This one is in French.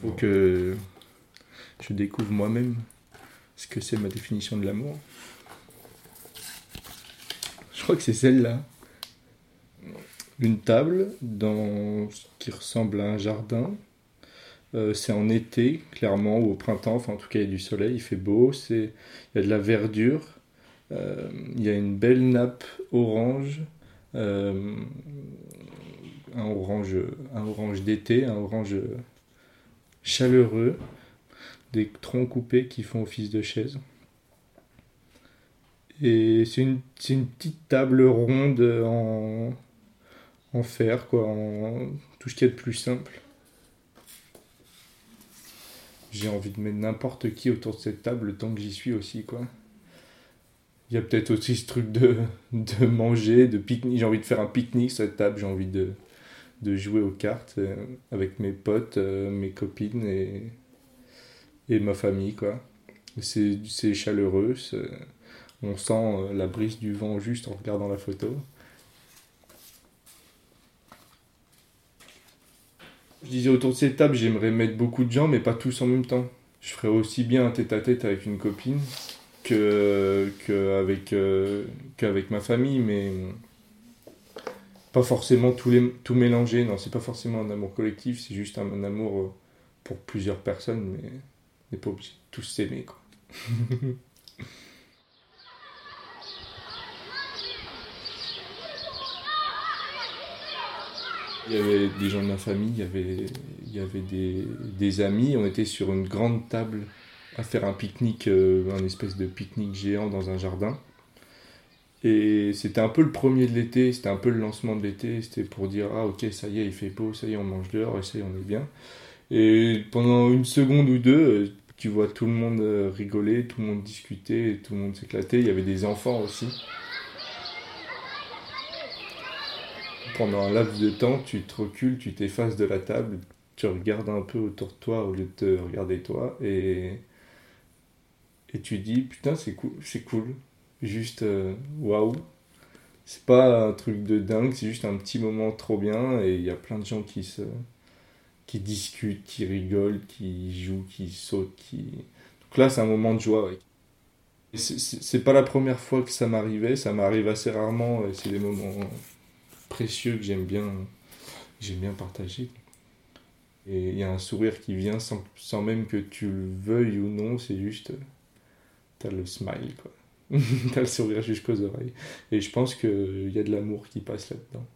Faut que je découvre moi-même ce que c'est ma définition de l'amour. Je crois que c'est celle-là. Une table dans ce qui ressemble à un jardin. Euh, c'est en été, clairement, ou au printemps. Enfin, en tout cas, il y a du soleil, il fait beau. C'est... Il y a de la verdure. Euh, il y a une belle nappe orange. Euh, un orange, un orange d'été, un orange chaleureux, des troncs coupés qui font office de chaise. Et c'est une, petite table ronde en, en fer, quoi, en tout ce qu'il y a de plus simple. J'ai envie de mettre n'importe qui autour de cette table tant que j'y suis aussi, quoi. Il y a peut-être aussi ce truc de, de manger, de pique-nique. J'ai envie de faire un pique-nique sur cette table, j'ai envie de, de jouer aux cartes euh, avec mes potes, euh, mes copines et, ma famille. C'est chaleureux, on sent euh, la brise du vent juste en regardant la photo. Je disais autour de cette table, j'aimerais mettre beaucoup de gens, mais pas tous en même temps. Je ferais aussi bien un tête-à-tête avec une copine que, que avec, qu'avec ma famille, mais pas forcément tout, les, tout mélanger, non, c'est pas forcément un amour collectif, c'est juste un, amour euh, pour plusieurs personnes, mais on n'est pas obligé de tous s'aimer, quoi. Il y avait des gens de ma famille, il y avait, il y avait des, des amis, on était sur une grande table à faire un pique-nique, euh, un espèce de pique-nique géant dans un jardin. Et c'était un peu le premier de l'été, c'était un peu le lancement de l'été, c'était pour dire ah ok ça y est il fait beau, ça y est on mange dehors et ça y est on est bien. Et pendant une seconde ou deux, tu vois tout le monde euh, rigoler, tout le monde discuter, tout le monde s'éclater, il y avait des enfants aussi. Pendant un laps de temps, tu te recules, tu t'effaces de la table, tu regardes un peu autour de toi au lieu de te regarder toi et, et tu dis putain c'est cool, c'est cool, juste euh, waouh. C'est pas un truc de dingue, c'est juste un petit moment trop bien et il y a plein de gens qui se qui discutent, qui rigolent, qui jouent, qui sautent, qui donc là c'est un moment de joie. C'est pas la première fois que ça m'arrivait, ça m'arrive assez rarement et c'est des moments précieux que j'aime bien j'aime bien partager. Et il y a un sourire qui vient sans, sans même que tu le veuilles ou non, c'est juste t'as le smile quoi. T'as le sourire jusqu'aux oreilles. Et je pense qu'il y a de l'amour qui passe là-dedans.